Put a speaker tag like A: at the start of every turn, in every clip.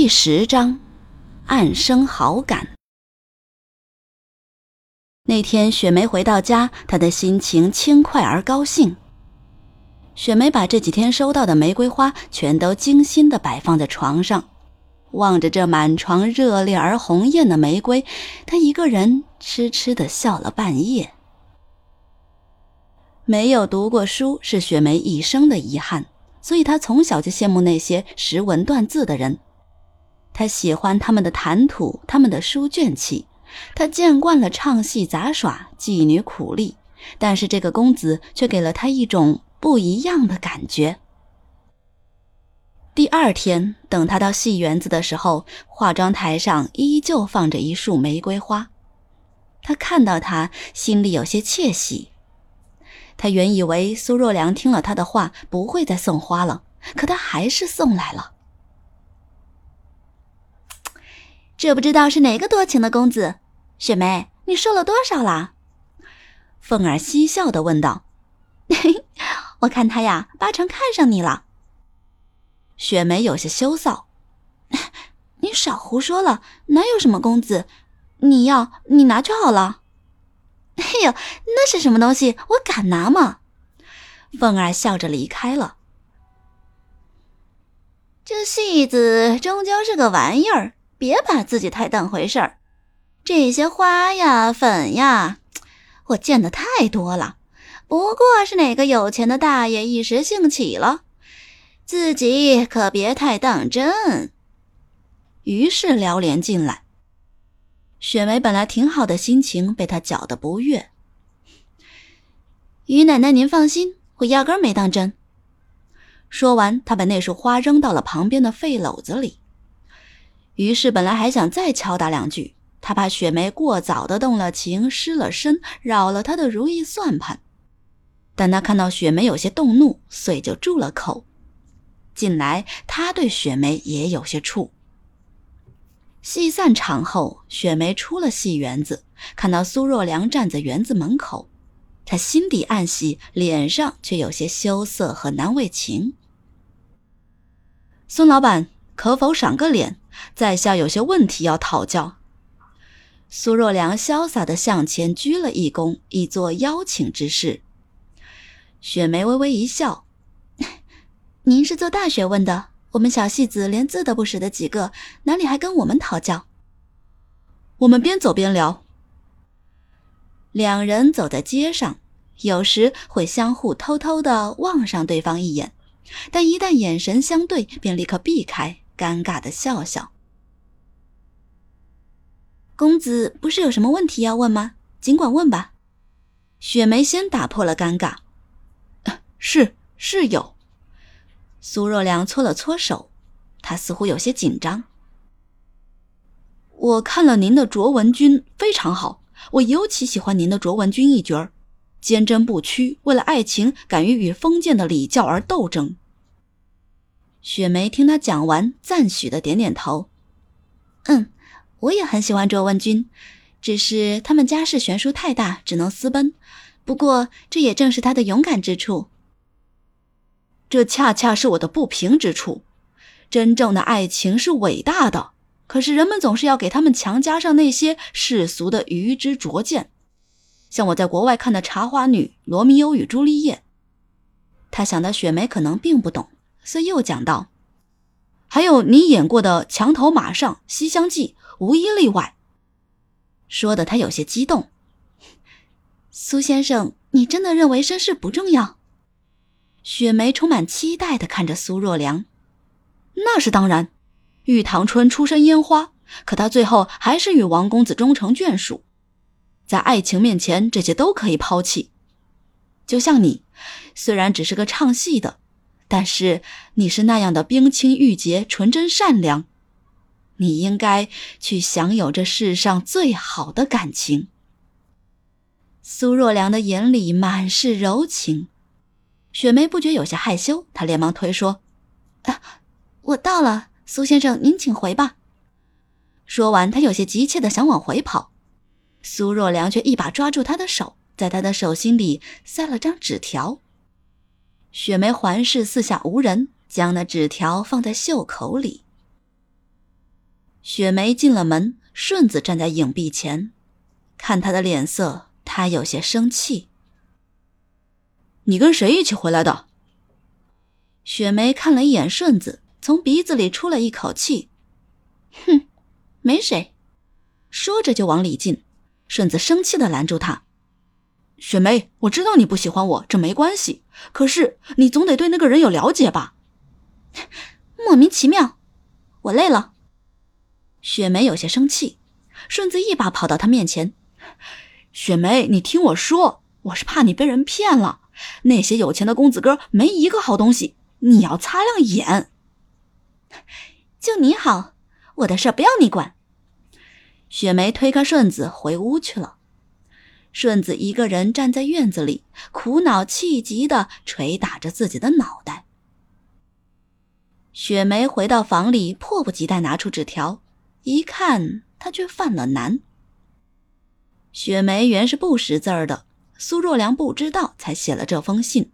A: 第十章，暗生好感。那天，雪梅回到家，她的心情轻快而高兴。雪梅把这几天收到的玫瑰花全都精心的摆放在床上，望着这满床热烈而红艳的玫瑰，她一个人痴痴的笑了半夜。没有读过书是雪梅一生的遗憾，所以她从小就羡慕那些识文断字的人。他喜欢他们的谈吐，他们的书卷气。他见惯了唱戏杂耍、妓女苦力，但是这个公子却给了他一种不一样的感觉。第二天，等他到戏园子的时候，化妆台上依旧放着一束玫瑰花。他看到他，心里有些窃喜。他原以为苏若良听了他的话不会再送花了，可他还是送来了。
B: 这不知道是哪个多情的公子，雪梅，你瘦了多少啦？
A: 凤儿嬉笑的问道。
B: 我看他呀，八成看上你了。
A: 雪梅有些羞臊。
B: 你少胡说了，哪有什么公子？你要你拿去好了。哎呦，那是什么东西？我敢拿吗？
A: 凤儿笑着离开了。
B: 这戏子终究是个玩意儿，别把自己太当回事儿。这些花呀、粉呀，我见的太多了，不过是哪个有钱的大爷一时兴起了，自己可别太当真。
A: 于是撩帘进来。雪梅本来挺好的心情被他搅得不悦。
B: 于奶奶，您放心，我压根没当真。
A: 说完，他把那束花扔到了旁边的废篓子里。于是本来还想再敲打两句，他怕雪梅过早的动了情、失了身，扰了他的如意算盘。但他看到雪梅有些动怒，遂就住了口。近来他对雪梅也有些怵。戏散场后，雪梅出了戏园子，看到苏若良站在园子门口，她心底暗喜，脸上却有些羞涩和难为情。孙老板，可否赏个脸？在下有些问题要讨教。苏若良潇洒地向前鞠了一躬，以作邀请之势。雪梅微微一笑：“
B: 您是做大学问的。”我们小戏子连字都不识的几个，哪里还跟我们讨教？
A: 我们边走边聊。两人走在街上，有时会相互偷偷的望上对方一眼，但一旦眼神相对，便立刻避开，尴尬的笑笑。
B: 公子不是有什么问题要问吗？尽管问吧。
A: 雪梅先打破了尴尬。是是有。苏若良搓了搓手，他似乎有些紧张。我看了您的卓文君，非常好，我尤其喜欢您的卓文君一角儿，坚贞不屈，为了爱情敢于与封建的礼教而斗争。雪梅听他讲完，赞许的点点头。
B: 嗯，我也很喜欢卓文君，只是他们家世悬殊太大，只能私奔。不过这也正是他的勇敢之处。
A: 这恰恰是我的不平之处。真正的爱情是伟大的，可是人们总是要给他们强加上那些世俗的愚之拙见。像我在国外看的《茶花女》《罗密欧与朱丽叶》，他想到雪梅可能并不懂，所以又讲道：“还有你演过的《墙头马上》《西厢记》，无一例外。”说的他有些激动。
B: 苏先生，你真的认为身世不重要？
A: 雪梅充满期待的看着苏若良，那是当然。玉堂春出身烟花，可他最后还是与王公子终成眷属。在爱情面前，这些都可以抛弃。就像你，虽然只是个唱戏的，但是你是那样的冰清玉洁、纯真善良。你应该去享有这世上最好的感情。苏若良的眼里满是柔情。雪梅不觉有些害羞，她连忙推说：“
B: 啊，我到了，苏先生，您请回吧。”
A: 说完，她有些急切的想往回跑，苏若良却一把抓住她的手，在她的手心里塞了张纸条。雪梅环视四下无人，将那纸条放在袖口里。雪梅进了门，顺子站在影壁前，看他的脸色，他有些生气。你跟谁一起回来的？雪梅看了一眼顺子，从鼻子里出了一口气，
B: 哼，没谁。
A: 说着就往里进。顺子生气的拦住他：“雪梅，我知道你不喜欢我，这没关系。可是你总得对那个人有了解吧？”
B: 莫名其妙，我累了。
A: 雪梅有些生气，顺子一把跑到她面前：“雪梅，你听我说，我是怕你被人骗了。那些有钱的公子哥没一个好东西，你要擦亮眼。
B: 就你好，我的事不要你管。”
A: 雪梅推开顺子回屋去了。顺子一个人站在院子里，苦恼气急的捶打着自己的脑袋。雪梅回到房里，迫不及待拿出纸条。一看，她却犯了难。雪梅原是不识字儿的，苏若良不知道，才写了这封信。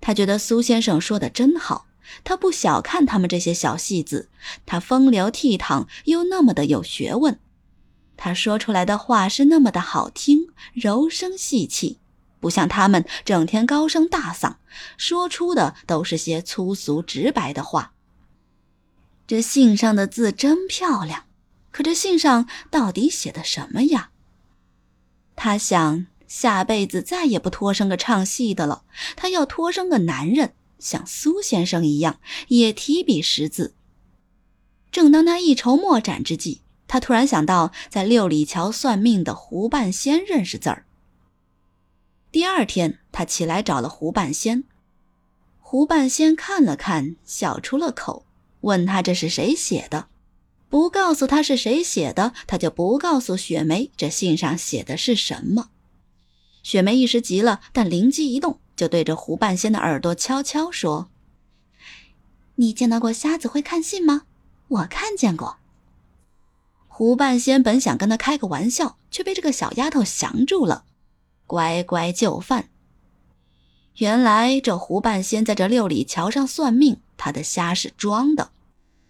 A: 他觉得苏先生说的真好，他不小看他们这些小戏子，他风流倜傥又那么的有学问，他说出来的话是那么的好听，柔声细气，不像他们整天高声大嗓，说出的都是些粗俗直白的话。这信上的字真漂亮，可这信上到底写的什么呀？他想下辈子再也不托生个唱戏的了，他要托生个男人，像苏先生一样，也提笔识字。正当他一筹莫展之际，他突然想到在六里桥算命的胡半仙认识字儿。第二天，他起来找了胡半仙，胡半仙看了看，笑出了口。问他这是谁写的，不告诉他是谁写的，他就不告诉雪梅这信上写的是什么。雪梅一时急了，但灵机一动，就对着胡半仙的耳朵悄悄说：“
B: 你见到过瞎子会看信吗？我看见过。”
A: 胡半仙本想跟他开个玩笑，却被这个小丫头降住了，乖乖就范。原来这胡半仙在这六里桥上算命，他的瞎是装的。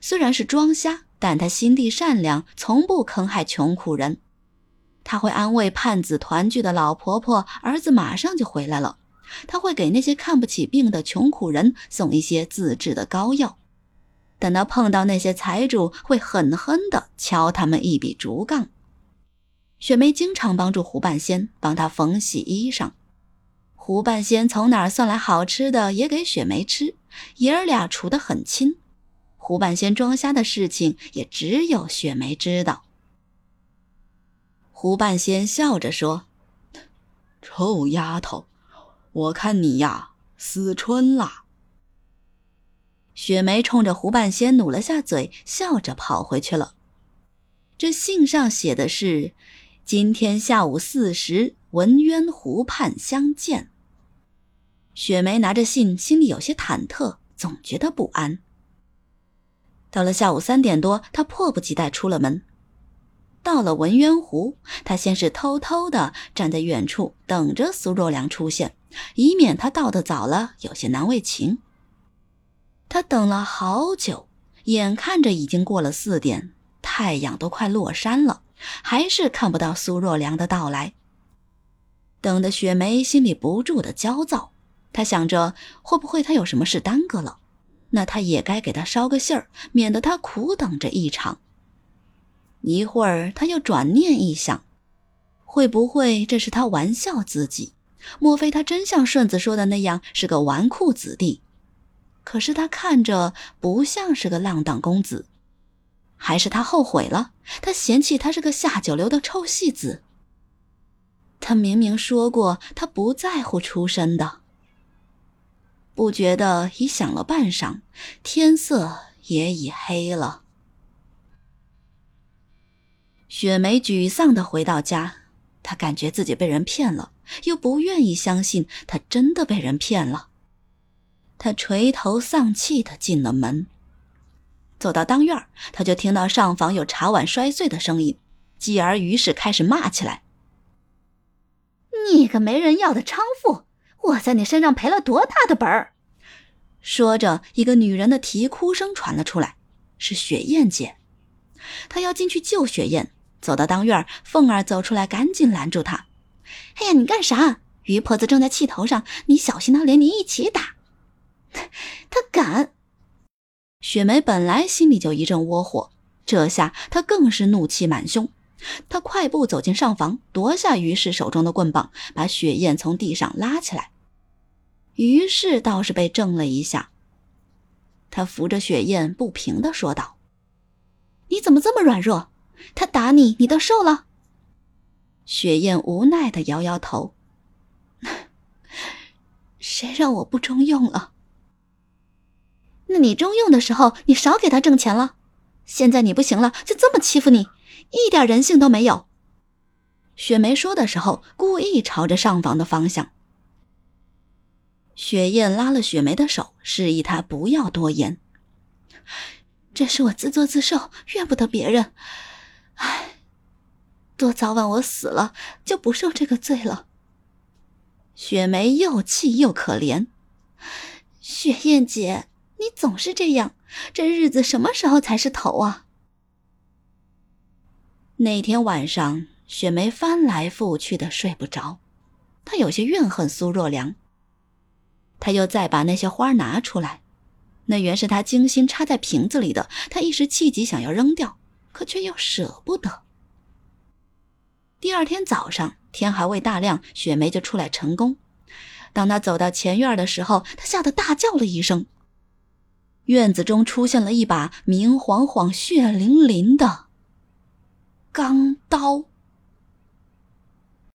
A: 虽然是装瞎，但他心地善良，从不坑害穷苦人。他会安慰盼子团聚的老婆婆，儿子马上就回来了。他会给那些看不起病的穷苦人送一些自制的膏药。等到碰到那些财主，会狠狠地敲他们一笔竹杠。雪梅经常帮助胡半仙，帮他缝洗衣裳。胡半仙从哪儿算来好吃的，也给雪梅吃，爷儿俩处得很亲。胡半仙装瞎的事情也只有雪梅知道。胡半仙笑着说：“臭丫头，我看你呀，思春了。”雪梅冲着胡半仙努了下嘴，笑着跑回去了。这信上写的是：“今天下午四时，文渊湖畔相见。”雪梅拿着信，心里有些忐忑，总觉得不安。到了下午三点多，他迫不及待出了门。到了文渊湖，他先是偷偷的站在远处等着苏若良出现，以免他到的早了有些难为情。他等了好久，眼看着已经过了四点，太阳都快落山了，还是看不到苏若良的到来。等的雪梅心里不住的焦躁，她想着会不会他有什么事耽搁了。那他也该给他捎个信儿，免得他苦等着一场。一会儿，他又转念一想，会不会这是他玩笑自己？莫非他真像顺子说的那样是个纨绔子弟？可是他看着不像是个浪荡公子，还是他后悔了？他嫌弃他是个下九流的臭戏子。他明明说过他不在乎出身的。不觉得已想了半晌，天色也已黑了。雪梅沮丧的回到家，她感觉自己被人骗了，又不愿意相信她真的被人骗了。他垂头丧气的进了门，走到当院，他就听到上房有茶碗摔碎的声音，继而于是开始骂起来：“
B: 你个没人要的娼妇！”我在你身上赔了多大的本儿？
A: 说着，一个女人的啼哭声传了出来，是雪雁姐。他要进去救雪雁，走到当院，凤儿走出来，赶紧拦住他：“
B: 哎呀，你干啥？于婆子正在气头上，你小心她连你一起打。他敢！”
A: 雪梅本来心里就一阵窝火，这下她更是怒气满胸。她快步走进上房，夺下于氏手中的棍棒，把雪雁从地上拉起来。于是倒是被震了一下。他扶着雪雁，不平地说道：“
B: 你怎么这么软弱？他打你，你都受了？”
A: 雪雁无奈地摇摇头：“
B: 谁让我不中用了？那你中用的时候，你少给他挣钱了。现在你不行了，就这么欺负你，一点人性都没有。”
A: 雪梅说的时候，故意朝着上房的方向。雪雁拉了雪梅的手，示意她不要多言。
B: 这是我自作自受，怨不得别人。唉，多早晚我死了，就不受这个罪了。
A: 雪梅又气又可怜。
B: 雪雁姐，你总是这样，这日子什么时候才是头啊？
A: 那天晚上，雪梅翻来覆去的睡不着，她有些怨恨苏若良。他又再把那些花拿出来，那原是他精心插在瓶子里的。他一时气急，想要扔掉，可却又舍不得。第二天早上，天还未大亮，雪梅就出来成功。当她走到前院的时候，她吓得大叫了一声。院子中出现了一把明晃晃、血淋淋的钢刀。